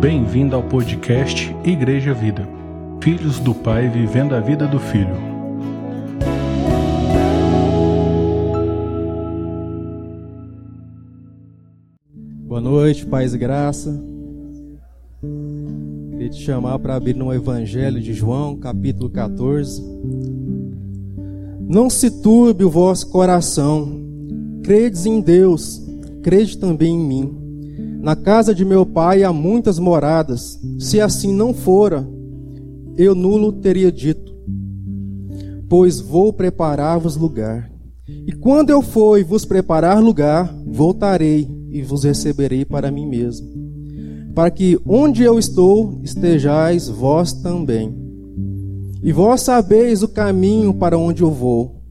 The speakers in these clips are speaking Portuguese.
Bem-vindo ao podcast Igreja Vida. Filhos do Pai vivendo a vida do Filho. Boa noite, paz e graça. Queria te chamar para abrir no Evangelho de João, capítulo 14. Não se turbe o vosso coração. Credes em Deus, crede também em mim. Na casa de meu pai há muitas moradas. Se assim não fora, eu nulo teria dito. Pois vou preparar-vos lugar. E quando eu for e vos preparar lugar, voltarei e vos receberei para mim mesmo. Para que onde eu estou, estejais vós também. E vós sabeis o caminho para onde eu vou.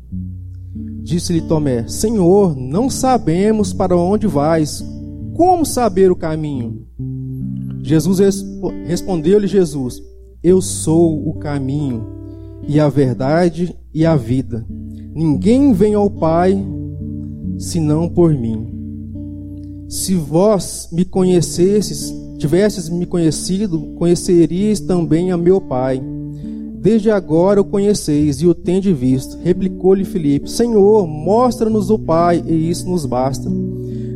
Disse-lhe Tomé: Senhor, não sabemos para onde vais como saber o caminho? Jesus respondeu-lhe Jesus: Eu sou o caminho e a verdade e a vida. Ninguém vem ao Pai senão por mim. Se vós me conhecesses, tivesses me conhecido, conheceríeis também a meu Pai. Desde agora o conheceis e o tendes visto. Replicou-lhe Filipe: Senhor, mostra-nos o Pai, e isso nos basta.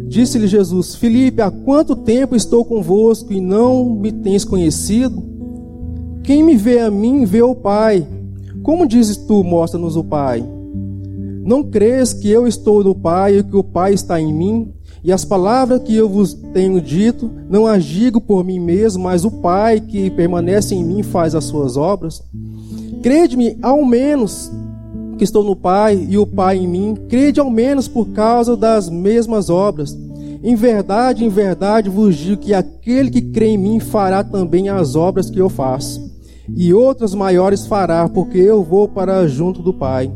Disse-lhe Jesus: Filipe, há quanto tempo estou convosco e não me tens conhecido? Quem me vê a mim, vê o Pai. Como dizes tu, mostra-nos o Pai? Não crês que eu estou no Pai e que o Pai está em mim? E as palavras que eu vos tenho dito, não as digo por mim mesmo, mas o Pai que permanece em mim faz as suas obras. Crede-me, ao menos, que estou no Pai e o Pai em mim, crede ao menos por causa das mesmas obras. Em verdade, em verdade vos digo que aquele que crê em mim fará também as obras que eu faço, e outras maiores fará, porque eu vou para junto do Pai.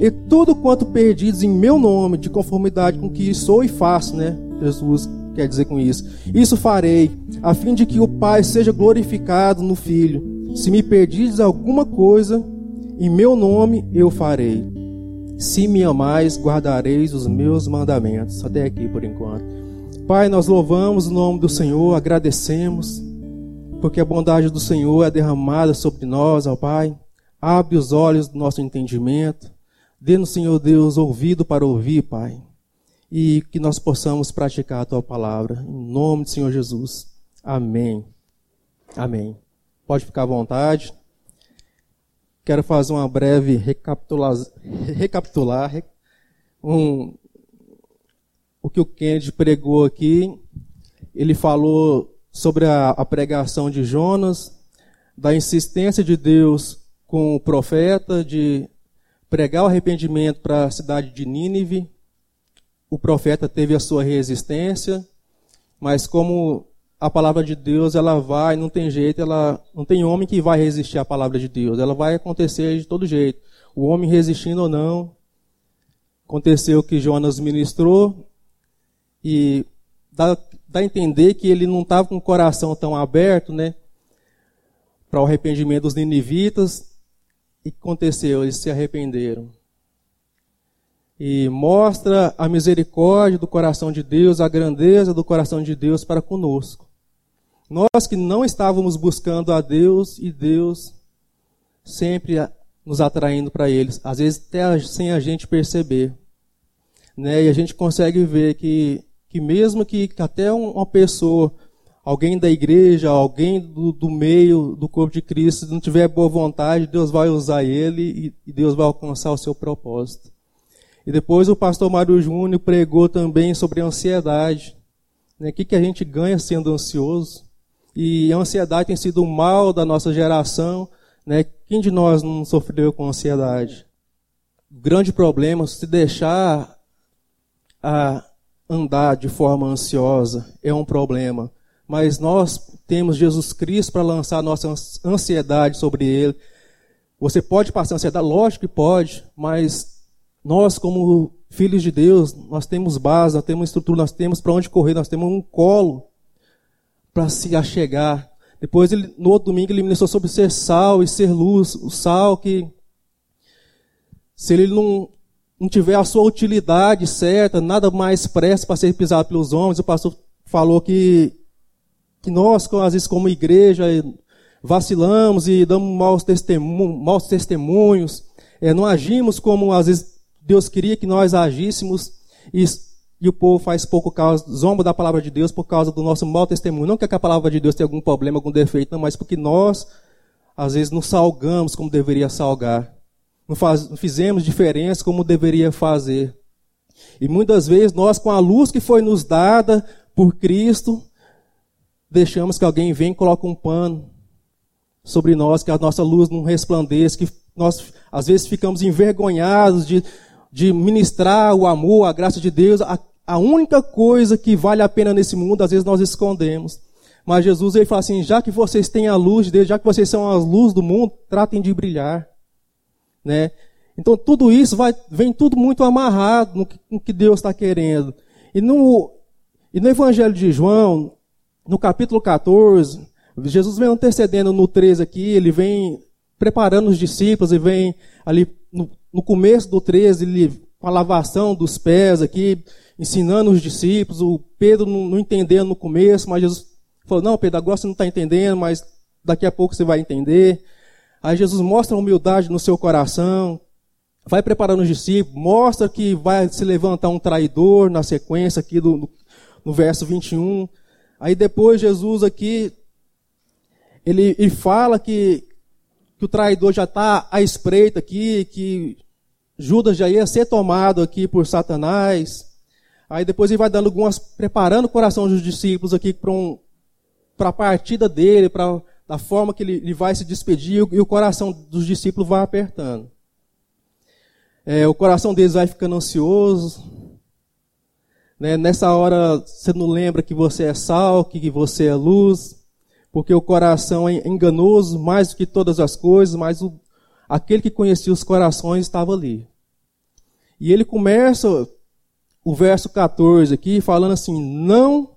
E tudo quanto perdidos em meu nome, de conformidade com o que sou e faço, né? Jesus quer dizer com isso. Isso farei, a fim de que o Pai seja glorificado no Filho. Se me perdides alguma coisa, em meu nome eu farei. Se me amais, guardareis os meus mandamentos. Até aqui por enquanto. Pai, nós louvamos o nome do Senhor, agradecemos, porque a bondade do Senhor é derramada sobre nós, ó Pai. Abre os olhos do nosso entendimento. Dê-nos, Senhor Deus, ouvido para ouvir, Pai. E que nós possamos praticar a tua palavra. Em nome do Senhor Jesus. Amém. Amém. Pode ficar à vontade. Quero fazer uma breve recapitular, recapitular um, o que o Kennedy pregou aqui. Ele falou sobre a, a pregação de Jonas, da insistência de Deus com o profeta de pregar o arrependimento para a cidade de Nínive. O profeta teve a sua resistência, mas como a palavra de Deus, ela vai, não tem jeito, ela não tem homem que vai resistir à palavra de Deus. Ela vai acontecer de todo jeito. O homem resistindo ou não, aconteceu que Jonas ministrou e dá, dá a entender que ele não estava com o coração tão aberto, né, para o arrependimento dos ninivitas. E aconteceu? Eles se arrependeram. E mostra a misericórdia do coração de Deus, a grandeza do coração de Deus para conosco. Nós que não estávamos buscando a Deus e Deus sempre nos atraindo para eles, às vezes até sem a gente perceber. Né? E a gente consegue ver que, que mesmo que, que até uma pessoa, alguém da igreja, alguém do, do, meio do corpo de Cristo, não tiver boa vontade, Deus vai usar ele e, e Deus vai alcançar o seu propósito. E depois o pastor Mário Júnior pregou também sobre a ansiedade. Né? O que, que a gente ganha sendo ansioso? E a ansiedade tem sido o mal da nossa geração. Né? Quem de nós não sofreu com ansiedade? O grande problema, se deixar a andar de forma ansiosa, é um problema. Mas nós temos Jesus Cristo para lançar nossa ansiedade sobre Ele. Você pode passar ansiedade? Lógico que pode, mas nós, como filhos de Deus, nós temos base, nós temos estrutura, nós temos para onde correr, nós temos um colo para se achegar. Depois, ele, no outro domingo, ele ministrou sobre ser sal e ser luz. O sal que, se ele não, não tiver a sua utilidade certa, nada mais presta para ser pisado pelos homens. O pastor falou que que nós, às vezes, como igreja, vacilamos e damos maus, testemunhos, maus testemunhos, é, não agimos como, às vezes, Deus queria que nós agíssemos, e, e o povo faz pouco caso, zomba da palavra de Deus por causa do nosso mau testemunho. Não que a palavra de Deus tenha algum problema, algum defeito, não, mas porque nós, às vezes, não salgamos como deveria salgar. Não, faz, não fizemos diferença como deveria fazer. E muitas vezes nós, com a luz que foi nos dada por Cristo, deixamos que alguém venha e coloque um pano sobre nós, que a nossa luz não resplandeça, que nós às vezes ficamos envergonhados de, de ministrar o amor, a graça de Deus. A, a única coisa que vale a pena nesse mundo, às vezes nós escondemos. Mas Jesus ele fala assim: já que vocês têm a luz de Deus, já que vocês são as luzes do mundo, tratem de brilhar. Né? Então tudo isso vai, vem tudo muito amarrado no que, no que Deus está querendo. E no, e no Evangelho de João, no capítulo 14, Jesus vem antecedendo no 13 aqui, ele vem preparando os discípulos e vem ali no, no começo do 13, ele, com a lavação dos pés aqui, ensinando os discípulos, o Pedro não, não entendendo no começo, mas Jesus falou, não Pedro, agora você não está entendendo, mas daqui a pouco você vai entender. Aí Jesus mostra a humildade no seu coração, vai preparando os discípulos, mostra que vai se levantar um traidor na sequência aqui do, no verso 21. Aí depois Jesus aqui, ele, ele fala que, que o traidor já está à espreita aqui, que Judas já ia ser tomado aqui por Satanás. Aí depois ele vai dando algumas, preparando o coração dos discípulos aqui para um, a partida dele, para da forma que ele, ele vai se despedir, e o coração dos discípulos vai apertando. É, o coração deles vai ficando ansioso. Né? Nessa hora você não lembra que você é sal, que você é luz, porque o coração é enganoso mais do que todas as coisas, mas o, aquele que conhecia os corações estava ali. E ele começa o verso 14 aqui falando assim: não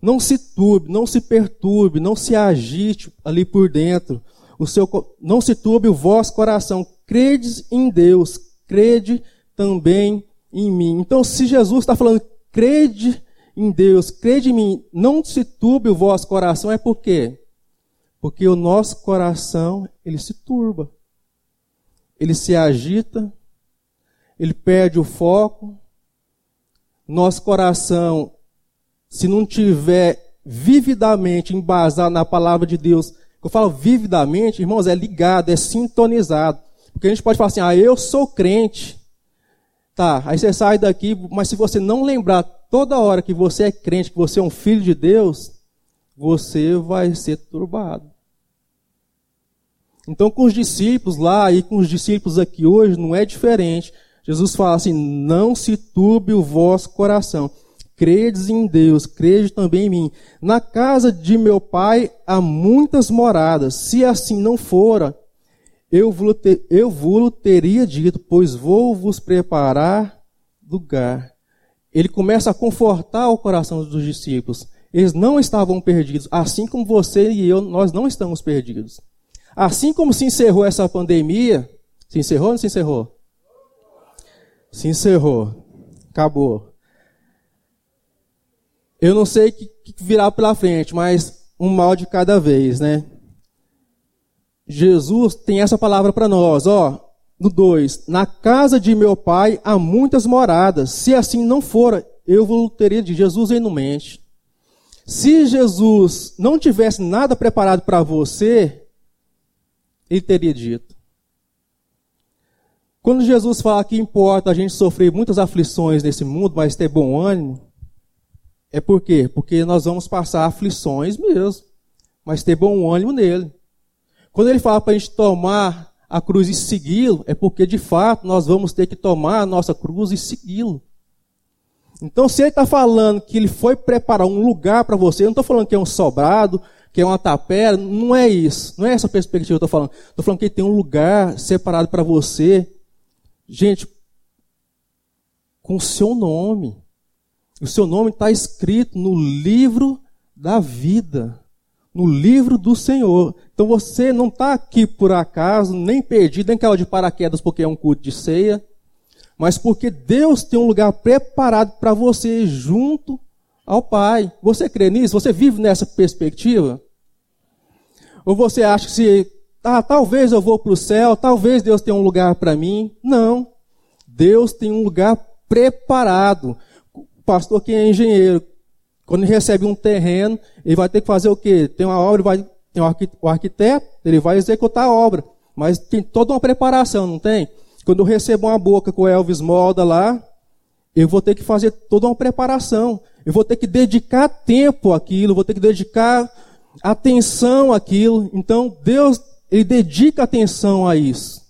não se turbe, não se perturbe, não se agite ali por dentro. O seu, não se turbe o vosso coração credes em Deus, crede também em mim. Então, se Jesus está falando, crede em Deus, crede em mim, não se turbe o vosso coração, é por quê? Porque o nosso coração, ele se turba. Ele se agita, ele perde o foco. Nosso coração, se não tiver vividamente embasado na palavra de Deus, eu falo vividamente, irmãos, é ligado, é sintonizado. Porque a gente pode falar assim, ah, eu sou crente. Tá, aí você sai daqui, mas se você não lembrar toda hora que você é crente, que você é um filho de Deus, você vai ser turbado. Então, com os discípulos lá e com os discípulos aqui hoje, não é diferente. Jesus fala assim: não se turbe o vosso coração. Credes em Deus, crede também em mim. Na casa de meu pai há muitas moradas. Se assim não fora, eu ter, eu vos teria dito, pois vou vos preparar lugar. Ele começa a confortar o coração dos discípulos. Eles não estavam perdidos, assim como você e eu, nós não estamos perdidos. Assim como se encerrou essa pandemia, se encerrou ou não se encerrou? Se encerrou. Acabou. Eu não sei o que, virá pela frente, mas um mal de cada vez, né? Jesus tem essa palavra para nós, ó, no 2: Na casa de meu pai há muitas moradas. Se assim não for, eu vou teria de Jesus em mente. Se Jesus não tivesse nada preparado para você, ele teria dito. Quando Jesus fala que importa a gente sofrer muitas aflições nesse mundo, mas ter bom ânimo, é por quê? Porque nós vamos passar aflições mesmo, mas ter bom ânimo nele. Quando ele fala para a gente tomar a cruz e segui-lo, é porque de fato nós vamos ter que tomar a nossa cruz e segui-lo. Então, se ele está falando que ele foi preparar um lugar para você, eu não estou falando que é um sobrado, que é uma tapera, não é isso. Não é essa perspectiva que eu estou falando. Estou falando que tem um lugar separado para você. Gente, com o seu nome. O seu nome está escrito no livro da vida no livro do Senhor. Então você não está aqui por acaso, nem perdido, nem caiu de paraquedas porque é um culto de ceia, mas porque Deus tem um lugar preparado para você junto ao Pai. Você crê nisso? Você vive nessa perspectiva? Ou você acha que se, ah, talvez eu vou para o céu, talvez Deus tenha um lugar para mim? Não. Deus tem um lugar preparado. O pastor que é engenheiro, quando ele recebe um terreno, ele vai ter que fazer o quê? Tem uma obra, vai, tem o arquiteto, ele vai executar a obra. Mas tem toda uma preparação, não tem? Quando eu recebo uma boca com o Elvis Moda lá, eu vou ter que fazer toda uma preparação. Eu vou ter que dedicar tempo àquilo, vou ter que dedicar atenção àquilo. Então, Deus, Ele dedica atenção a isso.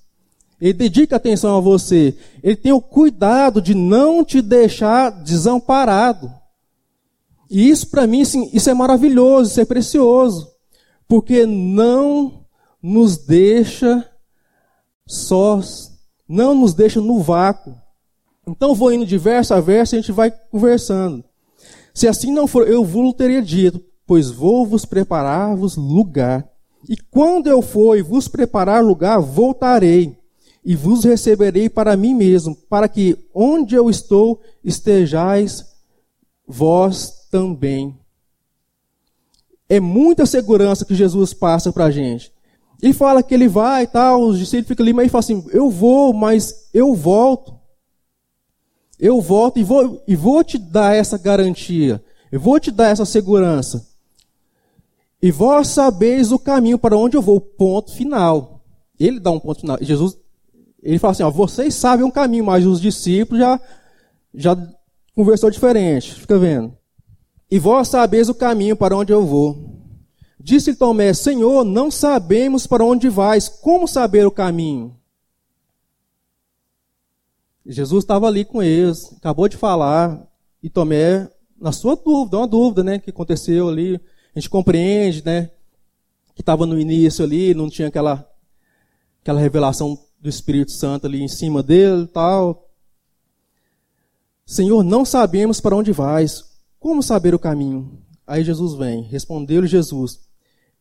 Ele dedica atenção a você. Ele tem o cuidado de não te deixar desamparado. E isso, para mim, assim, isso é maravilhoso, isso é precioso. Porque não nos deixa sós, não nos deixa no vácuo. Então, vou indo de verso a verso e a gente vai conversando. Se assim não for, eu vos teria dito, pois vou vos preparar-vos lugar. E quando eu for e vos preparar lugar, voltarei e vos receberei para mim mesmo, para que onde eu estou estejais vós também. É muita segurança que Jesus passa para a gente. Ele fala que ele vai e tal, os discípulos ficam ali, mas ele fala assim: Eu vou, mas eu volto. Eu volto e vou, e vou te dar essa garantia. Eu vou te dar essa segurança. E vós sabeis o caminho para onde eu vou, ponto final. Ele dá um ponto final. Jesus, ele fala assim: ó, vocês sabem um caminho, mas os discípulos já, já conversou diferente. Fica vendo. E vós sabeis o caminho para onde eu vou. Disse Tomé: Senhor, não sabemos para onde vais, como saber o caminho? Jesus estava ali com eles, acabou de falar, e Tomé, na sua dúvida, uma dúvida, né, que aconteceu ali, a gente compreende, né, que estava no início ali, não tinha aquela, aquela revelação do Espírito Santo ali em cima dele tal. Senhor, não sabemos para onde vais, como saber o caminho? Aí Jesus vem, respondeu-lhe Jesus,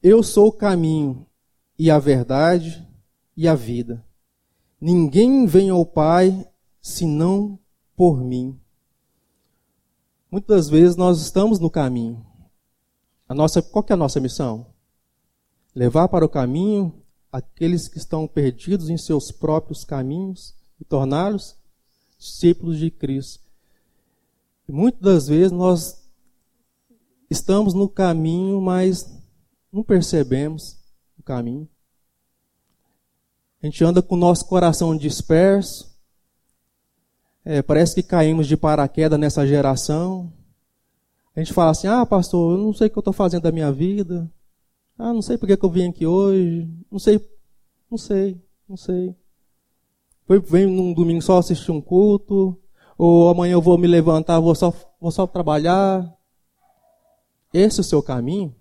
eu sou o caminho e a verdade e a vida. Ninguém vem ao Pai senão por mim. Muitas vezes nós estamos no caminho. A nossa, qual é a nossa missão? Levar para o caminho aqueles que estão perdidos em seus próprios caminhos e torná-los discípulos de Cristo. E muitas das vezes nós estamos no caminho, mas não percebemos o caminho. A gente anda com o nosso coração disperso, é, parece que caímos de paraquedas nessa geração. A gente fala assim: ah, pastor, eu não sei o que eu estou fazendo da minha vida. Ah, não sei por que eu vim aqui hoje. Não sei, não sei, não sei. Venho num domingo só assistir um culto. Ou amanhã eu vou me levantar, vou só, vou só trabalhar. Esse é o seu caminho?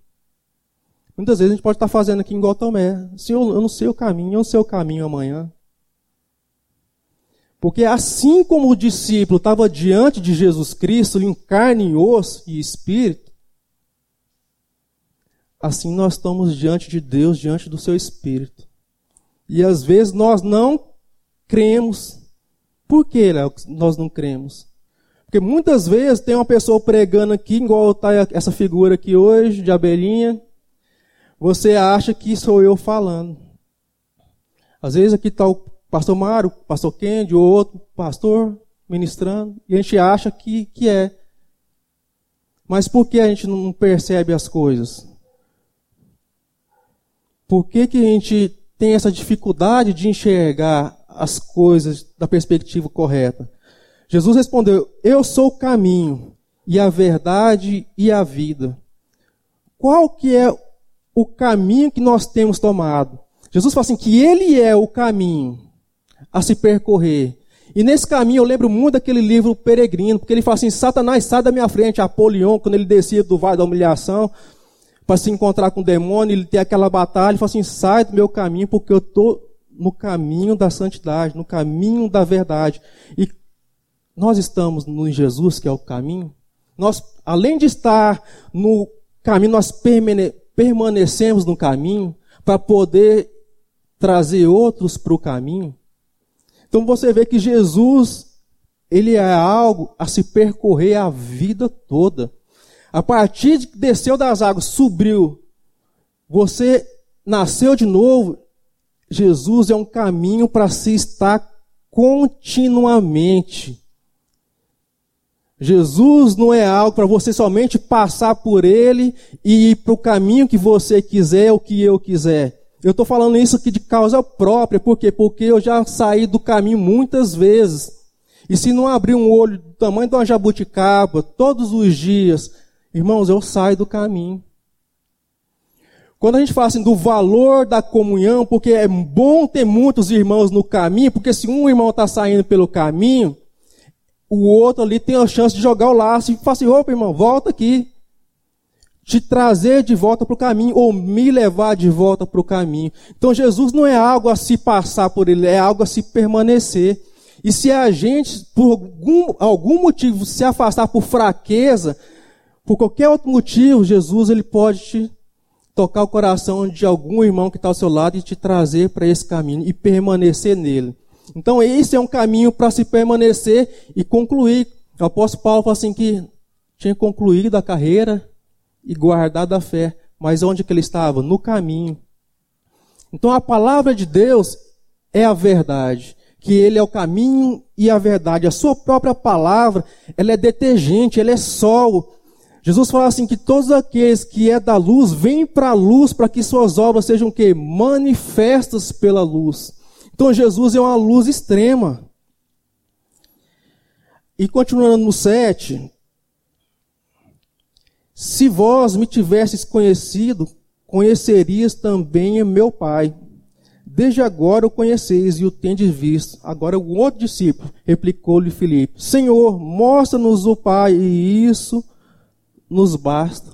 Muitas vezes a gente pode estar fazendo aqui igual Tomé. Senhor, eu não sei o caminho, eu não sei o caminho amanhã. Porque assim como o discípulo estava diante de Jesus Cristo, em carne, em osso e espírito, assim nós estamos diante de Deus, diante do seu espírito. E às vezes nós não cremos. Por que Léo, nós não cremos? Porque muitas vezes tem uma pessoa pregando aqui, igual está essa figura aqui hoje, de abelhinha. Você acha que sou eu falando. Às vezes aqui está o pastor Mário, pastor Kendi, ou outro pastor ministrando, e a gente acha que, que é. Mas por que a gente não percebe as coisas? Por que, que a gente tem essa dificuldade de enxergar as coisas da perspectiva correta? Jesus respondeu: Eu sou o caminho e a verdade e a vida. Qual que é o caminho que nós temos tomado? Jesus fala assim que ele é o caminho a se percorrer. E nesse caminho eu lembro muito daquele livro Peregrino, porque ele fala assim: Satanás sai da minha frente, Apolion, quando ele descia do vale da humilhação, para se encontrar com o demônio, ele tem aquela batalha, ele fala assim: sai do meu caminho, porque eu estou no caminho da santidade, no caminho da verdade. E nós estamos no Jesus, que é o caminho. Nós, além de estar no caminho, nós permanecemos no caminho para poder trazer outros para o caminho. Então você vê que Jesus, ele é algo a se percorrer a vida toda. A partir de que desceu das águas, subiu, você nasceu de novo. Jesus é um caminho para se estar continuamente. Jesus não é algo para você somente passar por ele e ir para o caminho que você quiser, o que eu quiser. Eu estou falando isso aqui de causa própria, por quê? Porque eu já saí do caminho muitas vezes. E se não abrir um olho do tamanho de uma jabuticaba todos os dias, irmãos, eu saio do caminho. Quando a gente fala assim do valor da comunhão, porque é bom ter muitos irmãos no caminho, porque se um irmão está saindo pelo caminho, o outro ali tem a chance de jogar o laço e falar assim, opa irmão, volta aqui. Te trazer de volta para o caminho, ou me levar de volta para o caminho. Então Jesus não é algo a se passar por ele, é algo a se permanecer. E se a gente, por algum, algum motivo, se afastar por fraqueza, por qualquer outro motivo, Jesus ele pode te tocar o coração de algum irmão que está ao seu lado e te trazer para esse caminho e permanecer nele. Então, esse é um caminho para se permanecer e concluir. O apóstolo Paulo falou assim que tinha concluído a carreira e guardado a fé. Mas onde que ele estava? No caminho. Então, a palavra de Deus é a verdade. Que ele é o caminho e a verdade. A sua própria palavra, ela é detergente, ela é sol. Jesus fala assim que todos aqueles que é da luz, vêm para a luz para que suas obras sejam que manifestas pela luz. Então Jesus é uma luz extrema. E continuando no 7, se vós me tivesses conhecido, conhecerias também meu Pai. Desde agora o conheceis e o tendes visto. Agora o outro discípulo replicou-lhe Filipe: Senhor, mostra-nos o Pai, e isso nos basta.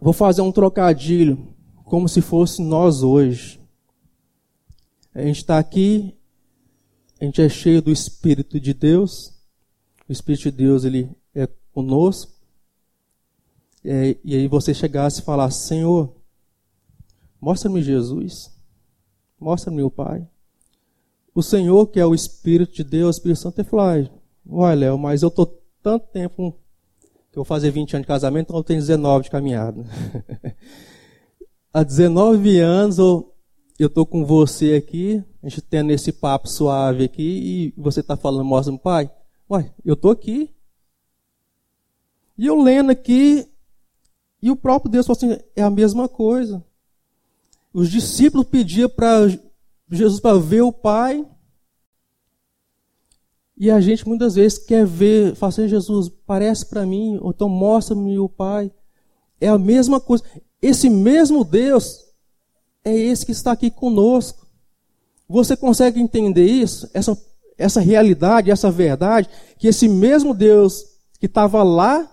Vou fazer um trocadilho, como se fosse nós hoje. A gente está aqui, a gente é cheio do Espírito de Deus, o Espírito de Deus ele é conosco. É, e aí você chegasse e falasse, Senhor, mostra-me Jesus, mostra-me o Pai. O Senhor, que é o Espírito de Deus, o Espírito Santo, ele falou, olha, Léo, mas eu estou tanto tempo, que eu vou fazer 20 anos de casamento, então eu tenho 19 de caminhada. Há 19 anos eu estou com você aqui, a gente tendo esse papo suave aqui, e você está falando, mostra pai. Uai, eu estou aqui. E eu lendo aqui, e o próprio Deus falou assim: é a mesma coisa. Os discípulos pediam para Jesus para ver o Pai. E a gente muitas vezes quer ver, fala assim, Jesus, parece para mim, ou então mostra-me o Pai. É a mesma coisa. Esse mesmo Deus é esse que está aqui conosco. Você consegue entender isso? Essa, essa realidade, essa verdade, que esse mesmo Deus que estava lá,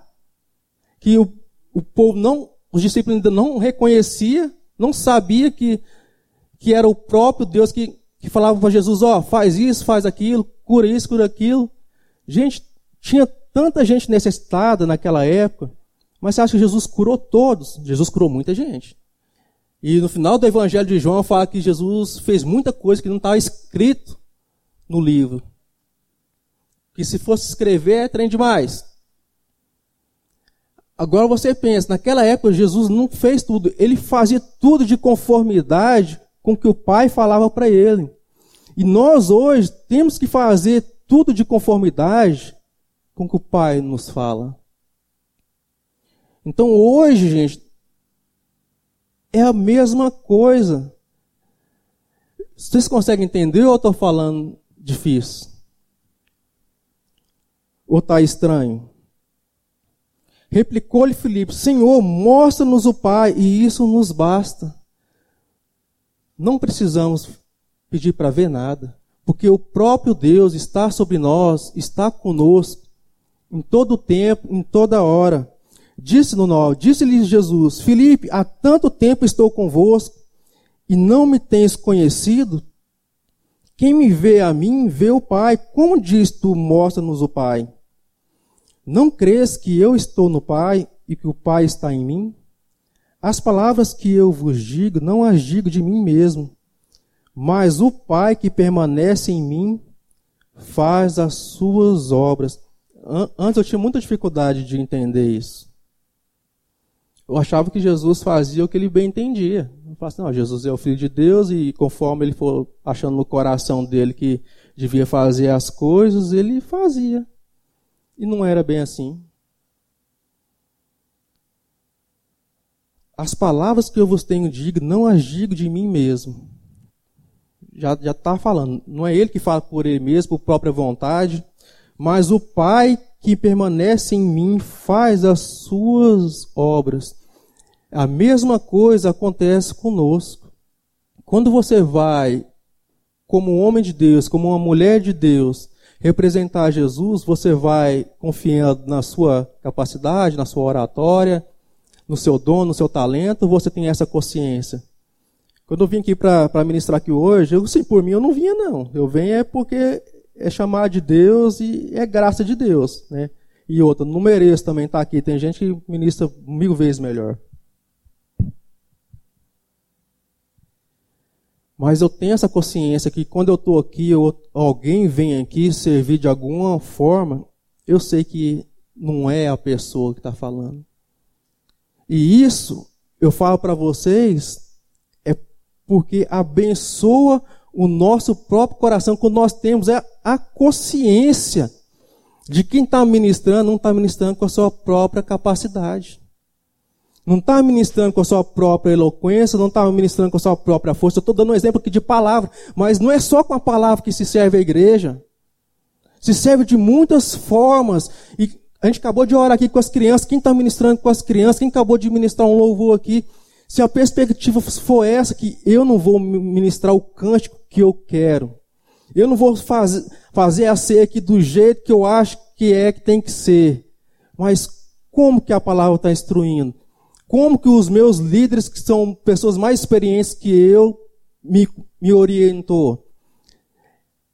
que o, o povo não, os discípulos ainda não reconhecia, não sabia que, que era o próprio Deus que, que falava para Jesus, ó, oh, faz isso, faz aquilo, cura isso, cura aquilo. Gente, tinha tanta gente necessitada naquela época, mas você acha que Jesus curou todos? Jesus curou muita gente. E no final do Evangelho de João fala que Jesus fez muita coisa que não estava escrito no livro. Que se fosse escrever é trem demais. Agora você pensa, naquela época Jesus não fez tudo, ele fazia tudo de conformidade com o que o Pai falava para ele. E nós hoje temos que fazer tudo de conformidade com o que o Pai nos fala. Então hoje, gente, é a mesma coisa. Vocês conseguem entender ou eu estou falando difícil? Ou está estranho? Replicou-lhe Filipe: Senhor, mostra-nos o Pai, e isso nos basta. Não precisamos pedir para ver nada, porque o próprio Deus está sobre nós, está conosco, em todo o tempo, em toda hora. Disse no nó, disse-lhe Jesus: Filipe, há tanto tempo estou convosco e não me tens conhecido? Quem me vê a mim, vê o Pai. Como diz tu, mostra-nos o Pai? Não crês que eu estou no Pai e que o Pai está em mim? As palavras que eu vos digo, não as digo de mim mesmo, mas o Pai que permanece em mim faz as suas obras. Antes eu tinha muita dificuldade de entender isso. eu achava que Jesus fazia o que ele bem entendia. Eu falava assim, não, Jesus é o Filho de Deus e conforme ele for achando no coração dele que devia fazer as coisas, ele fazia. E não era bem assim. As palavras que eu vos tenho digo, não as digo de mim mesmo. Já está falando. Não é ele que fala por ele mesmo, por própria vontade, mas o Pai que permanece em mim faz as suas obras. A mesma coisa acontece conosco. Quando você vai, como um homem de Deus, como uma mulher de Deus, representar Jesus, você vai confiando na sua capacidade, na sua oratória, no seu dom, no seu talento, você tem essa consciência. Quando eu vim aqui para ministrar aqui hoje, eu, sim, por mim eu não vinha não. Eu venho é porque é chamar de Deus e é graça de Deus, né? E outra, não mereço também estar aqui. Tem gente que ministra mil vezes melhor. Mas eu tenho essa consciência que quando eu estou aqui, ou alguém vem aqui servir de alguma forma, eu sei que não é a pessoa que está falando. E isso, eu falo para vocês, é porque abençoa o nosso próprio coração, quando nós temos é a consciência de quem está ministrando, não está ministrando com a sua própria capacidade. Não está ministrando com a sua própria eloquência, não está ministrando com a sua própria força. Estou dando um exemplo aqui de palavra, mas não é só com a palavra que se serve a igreja. Se serve de muitas formas. E a gente acabou de orar aqui com as crianças. Quem está ministrando com as crianças? Quem acabou de ministrar um louvor aqui? Se a perspectiva for essa, que eu não vou ministrar o cântico que eu quero, eu não vou fazer, fazer a ser aqui do jeito que eu acho que é que tem que ser, mas como que a palavra está instruindo? Como que os meus líderes, que são pessoas mais experientes que eu, me, me orientou?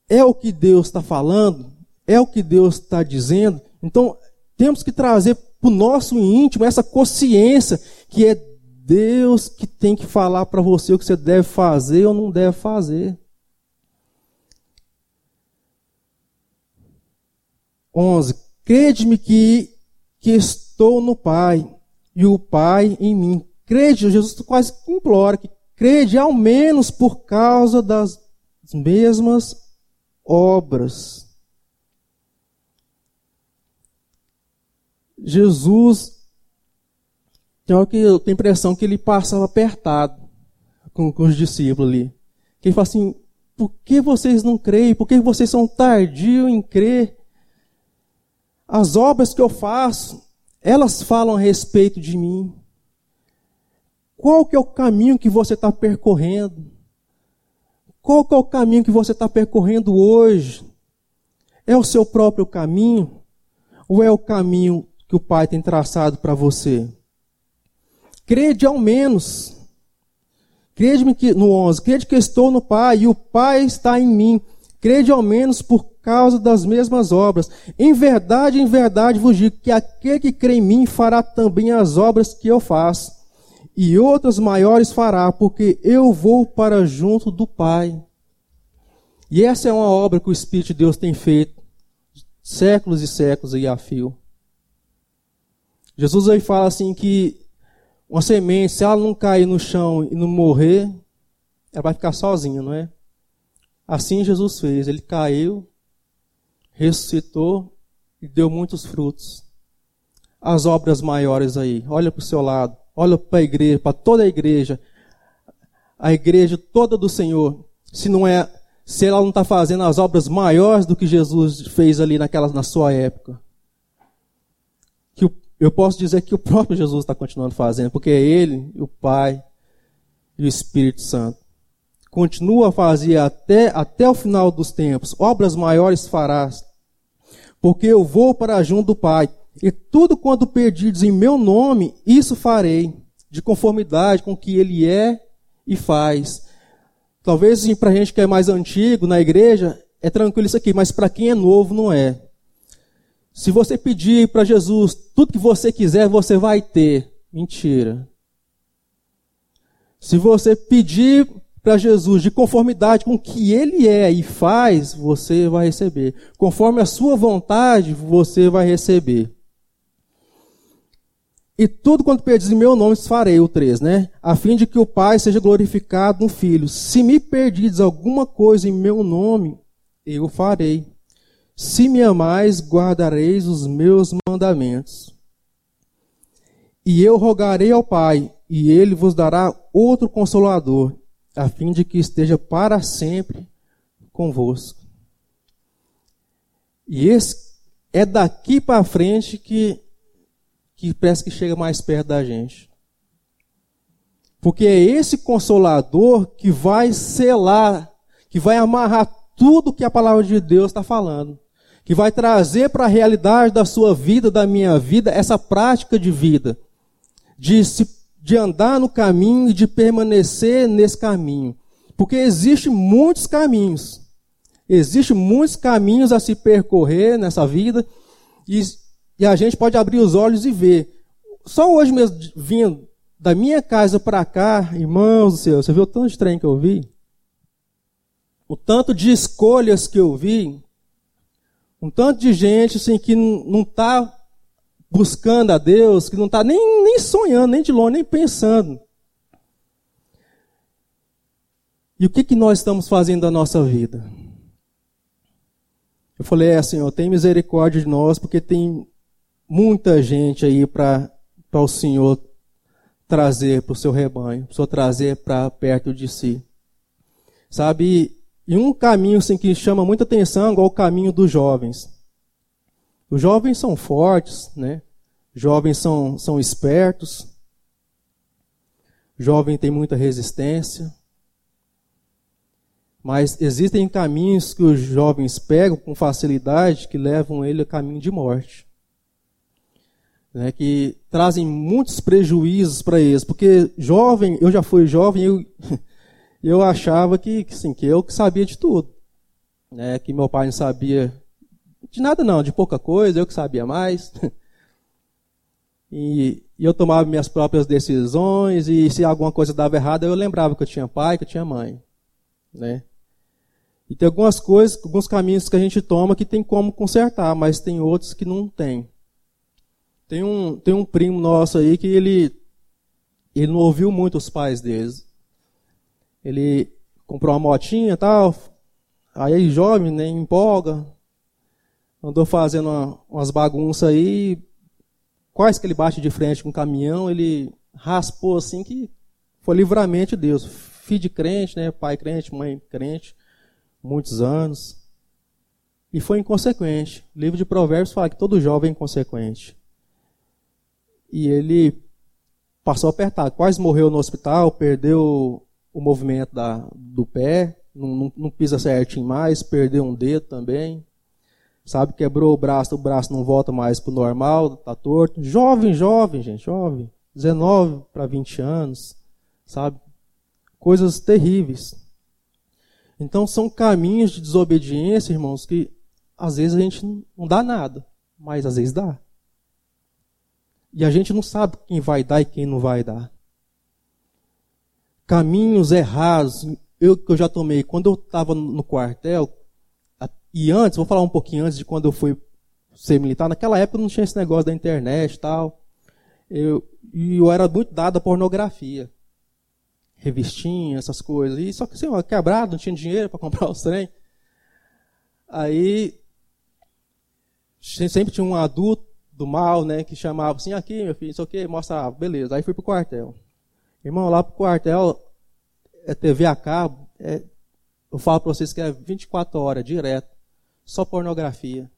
É o que Deus está falando? É o que Deus está dizendo? Então, temos que trazer para o nosso íntimo essa consciência que é Deus que tem que falar para você o que você deve fazer ou não deve fazer. 11. Crede-me que, que estou no Pai e o Pai em mim. Crede, Jesus quase implora que crede ao menos por causa das mesmas obras. Jesus tem hora que eu tenho a impressão que ele passava apertado com, com os discípulos ali. Que ele fala assim: por que vocês não creem? Por que vocês são tardios em crer? As obras que eu faço, elas falam a respeito de mim. Qual que é o caminho que você está percorrendo? Qual que é o caminho que você está percorrendo hoje? É o seu próprio caminho? Ou é o caminho que o Pai tem traçado para você? Crede ao menos. Crede-me que, no 11, crede que estou no Pai e o Pai está em mim. Crede ao menos por causa das mesmas obras. Em verdade, em verdade vos digo que aquele que crê em mim fará também as obras que eu faço. E outras maiores fará, porque eu vou para junto do Pai. E essa é uma obra que o Espírito de Deus tem feito séculos e séculos e a fio. Jesus aí fala assim que uma semente, se ela não cair no chão e não morrer, ela vai ficar sozinha, não é? Assim Jesus fez. Ele caiu, ressuscitou e deu muitos frutos. As obras maiores aí, olha para o seu lado, olha para a igreja, para toda a igreja, a igreja toda do Senhor. Se não é, se ela não está fazendo as obras maiores do que Jesus fez ali naquela, na sua época, que o eu posso dizer que o próprio Jesus está continuando fazendo, porque é Ele, o Pai e o Espírito Santo. Continua a fazer até, até o final dos tempos. Obras maiores farás, porque eu vou para junto do Pai. E tudo quanto perdidos em meu nome, isso farei, de conformidade com o que Ele é e faz. Talvez para a gente que é mais antigo na igreja, é tranquilo isso aqui, mas para quem é novo não é. Se você pedir para Jesus tudo que você quiser, você vai ter. Mentira. Se você pedir para Jesus de conformidade com o que ele é e faz, você vai receber. Conforme a sua vontade, você vai receber. E tudo quanto pedis em meu nome farei, o 3, né? A fim de que o Pai seja glorificado no Filho. Se me perdides alguma coisa em meu nome, eu farei. Se me amais, guardareis os meus mandamentos. E eu rogarei ao Pai, e ele vos dará outro consolador, a fim de que esteja para sempre convosco. E esse é daqui para frente que que parece que chega mais perto da gente. Porque é esse consolador que vai selar, que vai amarrar tudo que a palavra de Deus está falando. Que vai trazer para a realidade da sua vida, da minha vida, essa prática de vida. De, se, de andar no caminho e de permanecer nesse caminho. Porque existem muitos caminhos. Existem muitos caminhos a se percorrer nessa vida. E e a gente pode abrir os olhos e ver. Só hoje mesmo, vindo da minha casa para cá, irmãos do céu, você viu o tanto de trem que eu vi? O tanto de escolhas que eu vi? Um tanto de gente assim, que não está buscando a Deus, que não está nem, nem sonhando, nem de longe, nem pensando. E o que, que nós estamos fazendo da nossa vida? Eu falei, é, Senhor, tem misericórdia de nós, porque tem muita gente aí para o Senhor trazer para o seu rebanho, para o Senhor trazer para perto de si. Sabe, e um caminho assim, que chama muita atenção é o caminho dos jovens. Os jovens são fortes, né? Jovens são, são espertos. Jovem tem muita resistência. Mas existem caminhos que os jovens pegam com facilidade que levam ele a caminho de morte né, que trazem muitos prejuízos para eles. Porque jovem, eu já fui jovem, eu, eu achava que, assim, que eu que sabia de tudo. Né, que meu pai não sabia de nada não, de pouca coisa, eu que sabia mais. E, e eu tomava minhas próprias decisões, e se alguma coisa dava errado, eu lembrava que eu tinha pai, que eu tinha mãe. Né? E tem algumas coisas, alguns caminhos que a gente toma que tem como consertar, mas tem outros que não tem. Tem um, tem um primo nosso aí que ele, ele não ouviu muito os pais deles. Ele comprou uma motinha e tal, aí jovem, nem né, empolga, andou fazendo uma, umas bagunças aí, quase que ele bate de frente com um caminhão, ele raspou assim que foi livramento de Deus. Filho de crente, né? pai crente, mãe crente, muitos anos. E foi inconsequente. O livro de Provérbios fala que todo jovem é inconsequente e ele passou apertado, quase morreu no hospital, perdeu o movimento da, do pé, não, não, não pisa certinho mais, perdeu um dedo também, sabe, quebrou o braço, o braço não volta mais para o normal, está torto. Jovem, jovem, gente, jovem, 19 para 20 anos, sabe, coisas terríveis. Então são caminhos de desobediência, irmãos, que às vezes a gente não dá nada, mas às vezes dá. E a gente não sabe quem vai dar e quem não vai dar. Caminhos errados, eu que eu já tomei, quando eu estava no quartel, e antes, vou falar um pouquinho antes de quando eu fui ser militar, naquela época não tinha esse negócio da internet e tal. Eu, e eu era muito dado a pornografia. Revistinha, essas coisas. E só que assim, quebrado, não tinha dinheiro para comprar os trem. Aí sempre tinha um adulto do mal, né, que chamava assim, aqui, meu filho, isso aqui, mostrava, beleza. Aí fui pro quartel. Irmão, lá pro quartel, é TV a cabo, é, eu falo para vocês que é 24 horas, direto, só pornografia.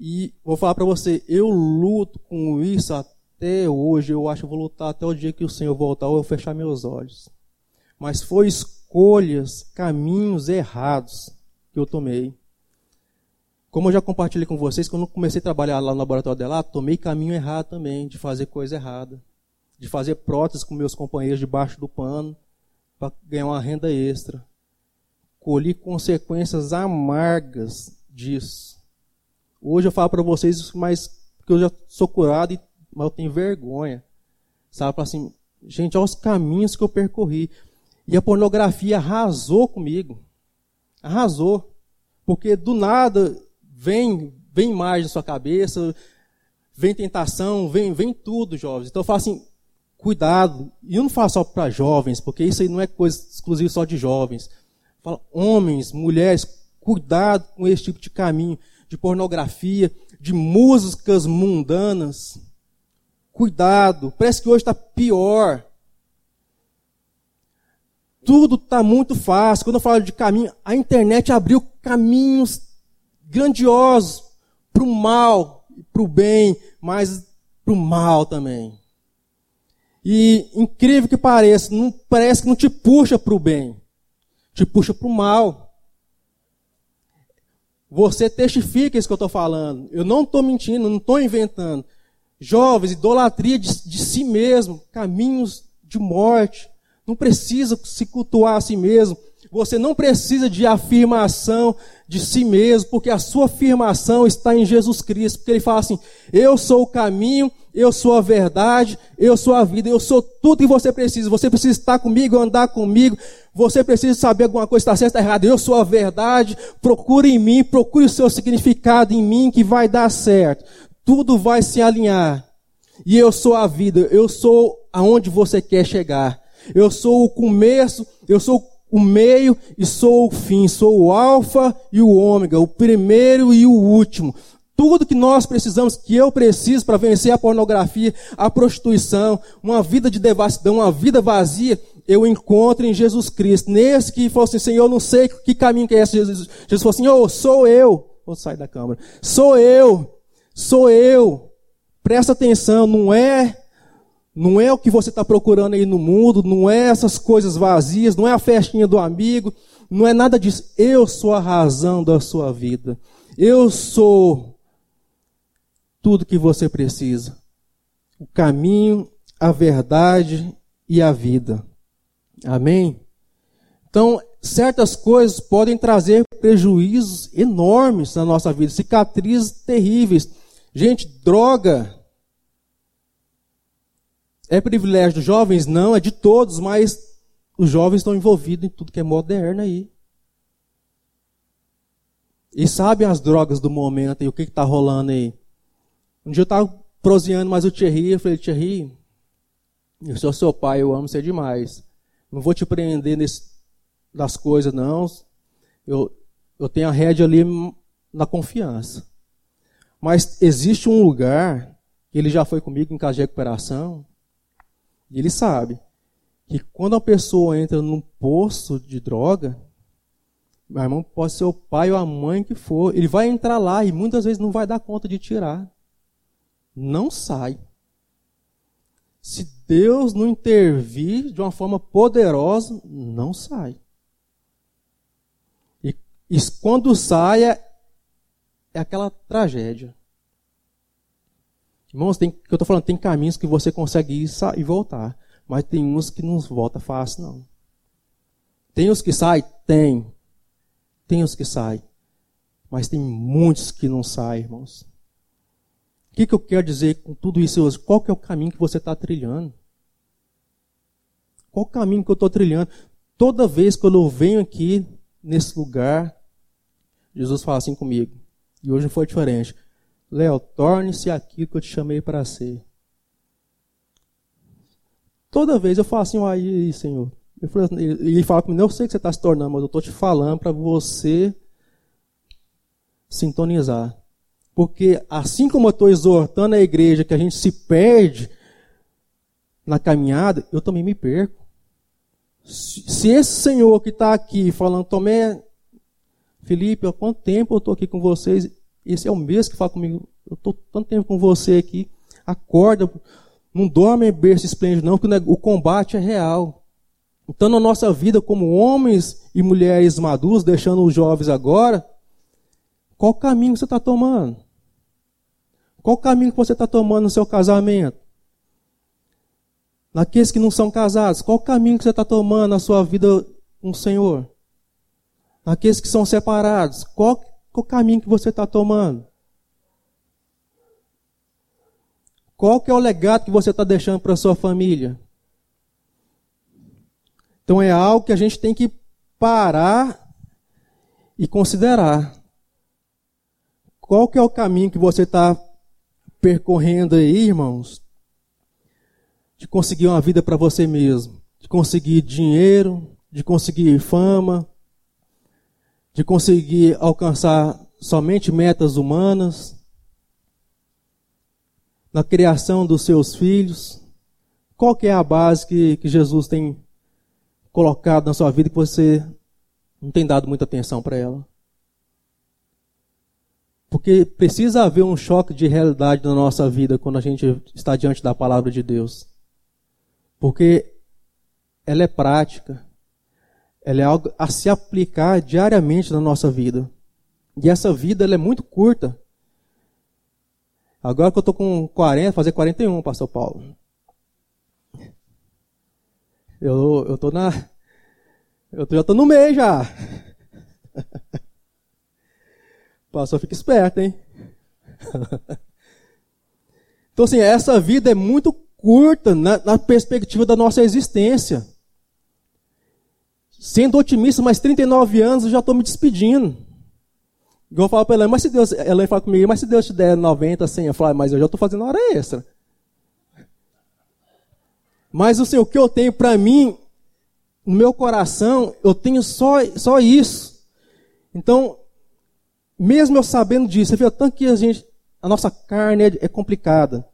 E vou falar para você, eu luto com isso até hoje, eu acho que vou lutar até o dia que o Senhor voltar ou eu fechar meus olhos. Mas foi escolhas, caminhos errados que eu tomei. Como eu já compartilhei com vocês, quando eu comecei a trabalhar lá no laboratório dela, tomei caminho errado também, de fazer coisa errada. De fazer próteses com meus companheiros debaixo do pano, para ganhar uma renda extra. Colhi consequências amargas disso. Hoje eu falo para vocês mas porque eu já sou curado, mas eu tenho vergonha. Sabe, assim, gente, olha os caminhos que eu percorri. E a pornografia arrasou comigo. Arrasou. Porque do nada vem, vem mais na sua cabeça, vem tentação, vem, vem tudo, jovens. Então eu falo assim, cuidado. E eu não falo só para jovens, porque isso aí não é coisa exclusiva só de jovens. Fala, homens, mulheres, cuidado com esse tipo de caminho de pornografia, de músicas mundanas. Cuidado, parece que hoje está pior. Tudo está muito fácil. Quando eu falo de caminho, a internet abriu caminhos grandiosos para o mal, para o bem, mas para o mal também. E incrível que pareça, não, parece que não te puxa para o bem, te puxa para o mal. Você testifica isso que eu estou falando. Eu não estou mentindo, não estou inventando. Jovens, idolatria de, de si mesmo, caminhos de morte. Não precisa se cultuar a si mesmo. Você não precisa de afirmação de si mesmo, porque a sua afirmação está em Jesus Cristo. Porque ele fala assim: Eu sou o caminho, eu sou a verdade, eu sou a vida, eu sou tudo que você precisa. Você precisa estar comigo, andar comigo. Você precisa saber alguma coisa está certa ou errada. Eu sou a verdade. Procure em mim, procure o seu significado em mim, que vai dar certo. Tudo vai se alinhar. E eu sou a vida, eu sou aonde você quer chegar. Eu sou o começo, eu sou o meio e sou o fim, sou o alfa e o ômega, o primeiro e o último. Tudo que nós precisamos, que eu preciso para vencer a pornografia, a prostituição, uma vida de devassidão, uma vida vazia, eu encontro em Jesus Cristo. Nesse que falou assim, Senhor, não sei que caminho que é esse. Jesus, Jesus falou assim, oh, sou eu. Vou sair da câmera. Sou eu. Sou eu. Presta atenção, não é não é o que você está procurando aí no mundo, não é essas coisas vazias, não é a festinha do amigo, não é nada disso. Eu sou a razão da sua vida. Eu sou tudo que você precisa. O caminho, a verdade e a vida. Amém? Então, certas coisas podem trazer prejuízos enormes na nossa vida, cicatrizes terríveis. Gente, droga é privilégio dos jovens? Não, é de todos, mas os jovens estão envolvidos em tudo que é moderno aí. E sabem as drogas do momento e o que está rolando aí. Um dia eu estava proseando mais o Thierry, eu falei, Thierry, eu sou seu pai, eu amo você demais. Não vou te prender nesse, das coisas, não. Eu, eu tenho a rédea ali na confiança. Mas existe um lugar, ele já foi comigo em casa de recuperação, e ele sabe que quando a pessoa entra num poço de droga, meu irmão, pode ser o pai ou a mãe que for, ele vai entrar lá e muitas vezes não vai dar conta de tirar. Não sai. Se Deus não intervir de uma forma poderosa, não sai. E, e quando sai, é, é aquela tragédia. Irmãos, tem, que eu estou falando, tem caminhos que você consegue ir e voltar. Mas tem uns que não volta fácil, não. Tem os que saem? Tem. Tem os que saem. Mas tem muitos que não saem, irmãos. O que, que eu quero dizer com tudo isso hoje? Qual que é o caminho que você está trilhando? Qual o caminho que eu estou trilhando? Toda vez que eu venho aqui, nesse lugar, Jesus fala assim comigo. E hoje foi diferente. Léo, torne-se aquilo que eu te chamei para ser. Toda vez eu falo assim, aí, Senhor. Assim, ele fala comigo, não sei que você está se tornando, mas eu estou te falando para você sintonizar. Porque assim como eu estou exortando a igreja que a gente se perde na caminhada, eu também me perco. Se esse Senhor que está aqui falando, Tomé, Felipe, há quanto tempo eu estou aqui com vocês? Esse é o mesmo que fala comigo, eu estou tanto tempo com você aqui, acorda, não dorme em berço esplêndido não, porque o combate é real. Então, na nossa vida, como homens e mulheres maduros, deixando os jovens agora, qual caminho você está tomando? Qual caminho que você está tomando no seu casamento? Naqueles que não são casados, qual caminho que você está tomando na sua vida com o Senhor? Naqueles que são separados, qual qual o caminho que você está tomando? Qual que é o legado que você está deixando para sua família? Então é algo que a gente tem que parar e considerar. Qual que é o caminho que você está percorrendo aí, irmãos, de conseguir uma vida para você mesmo, de conseguir dinheiro, de conseguir fama, de conseguir alcançar somente metas humanas, na criação dos seus filhos. Qual que é a base que, que Jesus tem colocado na sua vida que você não tem dado muita atenção para ela? Porque precisa haver um choque de realidade na nossa vida quando a gente está diante da palavra de Deus. Porque ela é prática. Ela é algo a se aplicar diariamente na nossa vida. E essa vida ela é muito curta. Agora que eu estou com 40, fazer 41, pastor Paulo. Eu, eu tô na. Eu já estou no meio já. Pastor, fica esperto, hein? então, assim, essa vida é muito curta na, na, perspectiva da nossa existência. Sendo otimista, mais 39 anos eu já estou me despedindo. Igual eu falo para ela, mas se Deus, ela fala comigo, mas se Deus te der 90, 100, eu falo, ah, mas eu já estou fazendo hora extra. Mas assim, o que eu tenho para mim, no meu coração, eu tenho só, só isso. Então, mesmo eu sabendo disso, você vê o tanto que a gente, a nossa carne é, é complicada.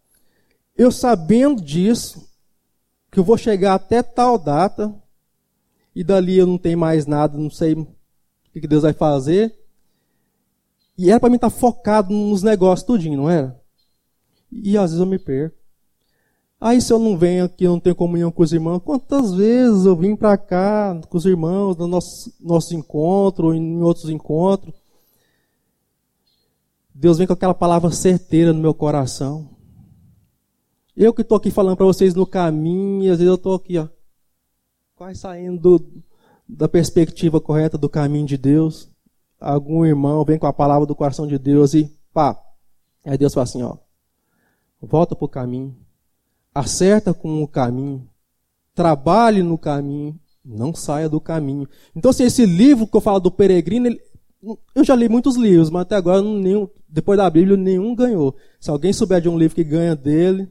Eu sabendo disso, que eu vou chegar até tal data, e dali eu não tenho mais nada, não sei o que Deus vai fazer. E era para mim estar focado nos negócios tudinho, não era? E às vezes eu me perco. Aí se eu não venho aqui, eu não tenho comunhão com os irmãos, quantas vezes eu vim para cá com os irmãos, no nosso, nosso encontro, ou em outros encontros, Deus vem com aquela palavra certeira no meu coração. Eu que estou aqui falando para vocês no caminho, às vezes eu estou aqui, ó, quase saindo do, da perspectiva correta do caminho de Deus. Algum irmão vem com a palavra do coração de Deus e pá, aí Deus fala assim, ó, volta para o caminho, acerta com o caminho, trabalhe no caminho, não saia do caminho. Então, assim, esse livro que eu falo do peregrino, ele, eu já li muitos livros, mas até agora, nenhum, depois da Bíblia, nenhum ganhou. Se alguém souber de um livro que ganha dele,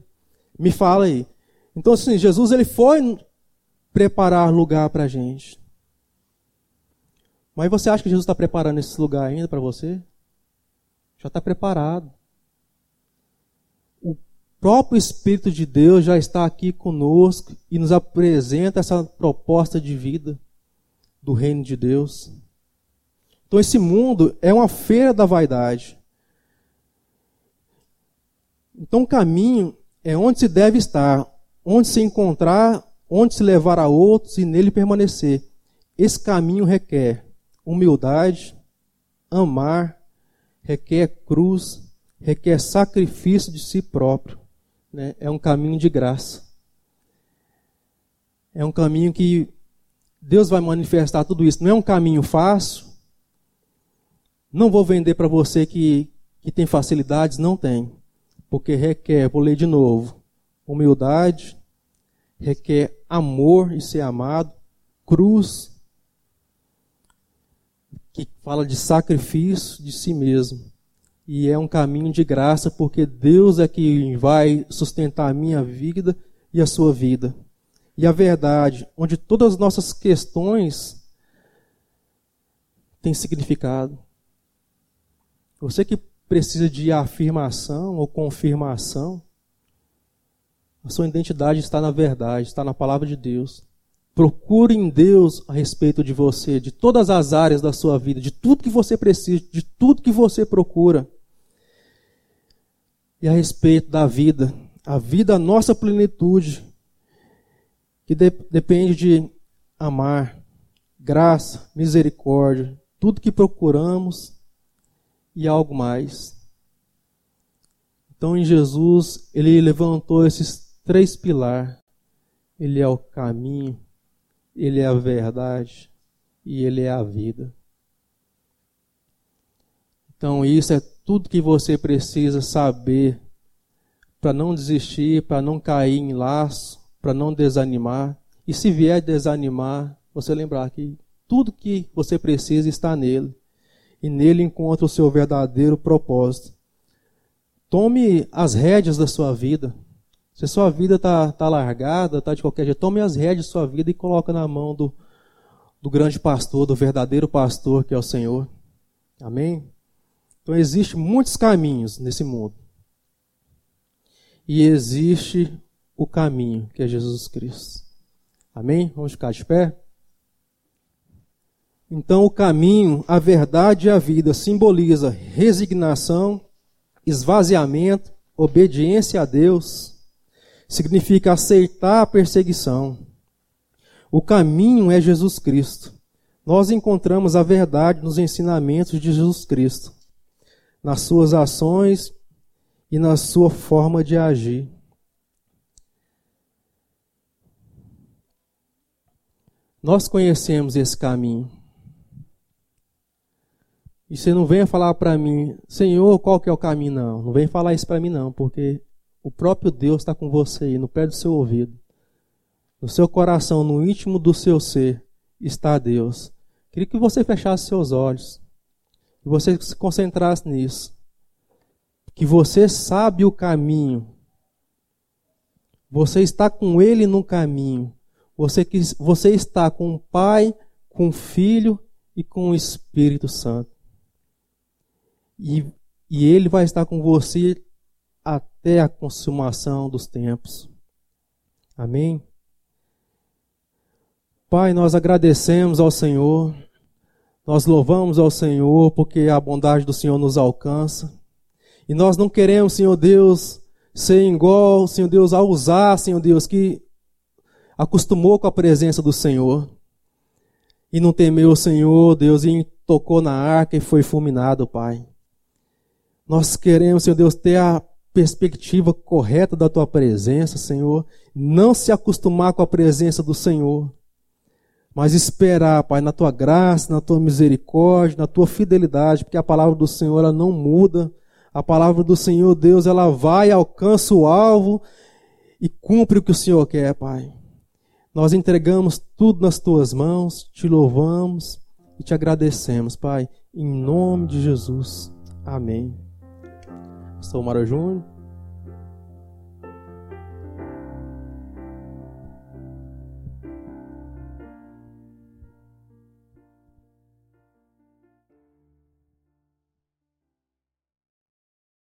me fala aí. Então, assim, Jesus ele foi preparar lugar para a gente. Mas você acha que Jesus está preparando esse lugar ainda para você? Já está preparado. O próprio Espírito de Deus já está aqui conosco e nos apresenta essa proposta de vida do reino de Deus. Então esse mundo é uma feira da vaidade. Então o caminho é onde se deve estar, onde se encontrar, onde se levar a outros e nele permanecer. Esse caminho requer humildade, amar, requer cruz, requer sacrifício de si próprio. Né? É um caminho de graça. É um caminho que Deus vai manifestar tudo isso. Não é um caminho fácil, não vou vender para você que, que tem facilidades, não tem. Porque requer, vou ler de novo, humildade, requer amor e ser amado, cruz, que fala de sacrifício de si mesmo. E é um caminho de graça, porque Deus é que vai sustentar a minha vida e a sua vida. E a verdade, onde todas as nossas questões têm significado. Você que precisa de afirmação ou confirmação, a sua identidade está na verdade, está na palavra de Deus. Procure em Deus a respeito de você, de todas as áreas da sua vida, de tudo que você precisa, de tudo que você procura. E a respeito da vida, a vida, a nossa plenitude, que de, depende de amar, graça, misericórdia, tudo que procuramos e algo mais. Então, em Jesus, ele levantou esses três pilares. Ele é o caminho, ele é a verdade e ele é a vida. Então, isso é tudo que você precisa saber para não desistir, para não cair em laço, para não desanimar. E se vier desanimar, você lembrar que tudo que você precisa está nele e nele encontra o seu verdadeiro propósito. Tome as rédeas da sua vida. Se a sua vida está tá largada, está de qualquer jeito, tome as rédeas da sua vida e coloque na mão do, do grande pastor, do verdadeiro pastor que é o Senhor. Amém? Então existem muitos caminhos nesse mundo. E existe o caminho, que é Jesus Cristo. Amém? Vamos ficar de pé? Então, o caminho, a verdade e a vida simboliza resignação, esvaziamento, obediência a Deus, significa aceitar a perseguição. O caminho é Jesus Cristo. Nós encontramos a verdade nos ensinamentos de Jesus Cristo, nas suas ações e na sua forma de agir. Nós conhecemos esse caminho. E você não venha falar para mim, Senhor, qual que é o caminho? Não, não venha falar isso para mim não, porque o próprio Deus está com você aí, no pé do seu ouvido. No seu coração, no íntimo do seu ser, está Deus. Queria que você fechasse seus olhos. Que você se concentrasse nisso. Que você sabe o caminho. Você está com Ele no caminho. Você, você está com o Pai, com o Filho e com o Espírito Santo. E, e Ele vai estar com você até a consumação dos tempos. Amém? Pai, nós agradecemos ao Senhor, nós louvamos ao Senhor porque a bondade do Senhor nos alcança. E nós não queremos, Senhor Deus, ser igual, Senhor Deus, a usar, Senhor Deus, que acostumou com a presença do Senhor e não temeu o Senhor, Deus, e tocou na arca e foi fulminado, Pai. Nós queremos, Senhor Deus, ter a perspectiva correta da tua presença, Senhor, não se acostumar com a presença do Senhor, mas esperar, Pai, na tua graça, na tua misericórdia, na tua fidelidade, porque a palavra do Senhor ela não muda. A palavra do Senhor, Deus, ela vai, alcança o alvo e cumpre o que o Senhor quer, Pai. Nós entregamos tudo nas tuas mãos, te louvamos e te agradecemos, Pai, em nome de Jesus. Amém. Sou Mário Júnior.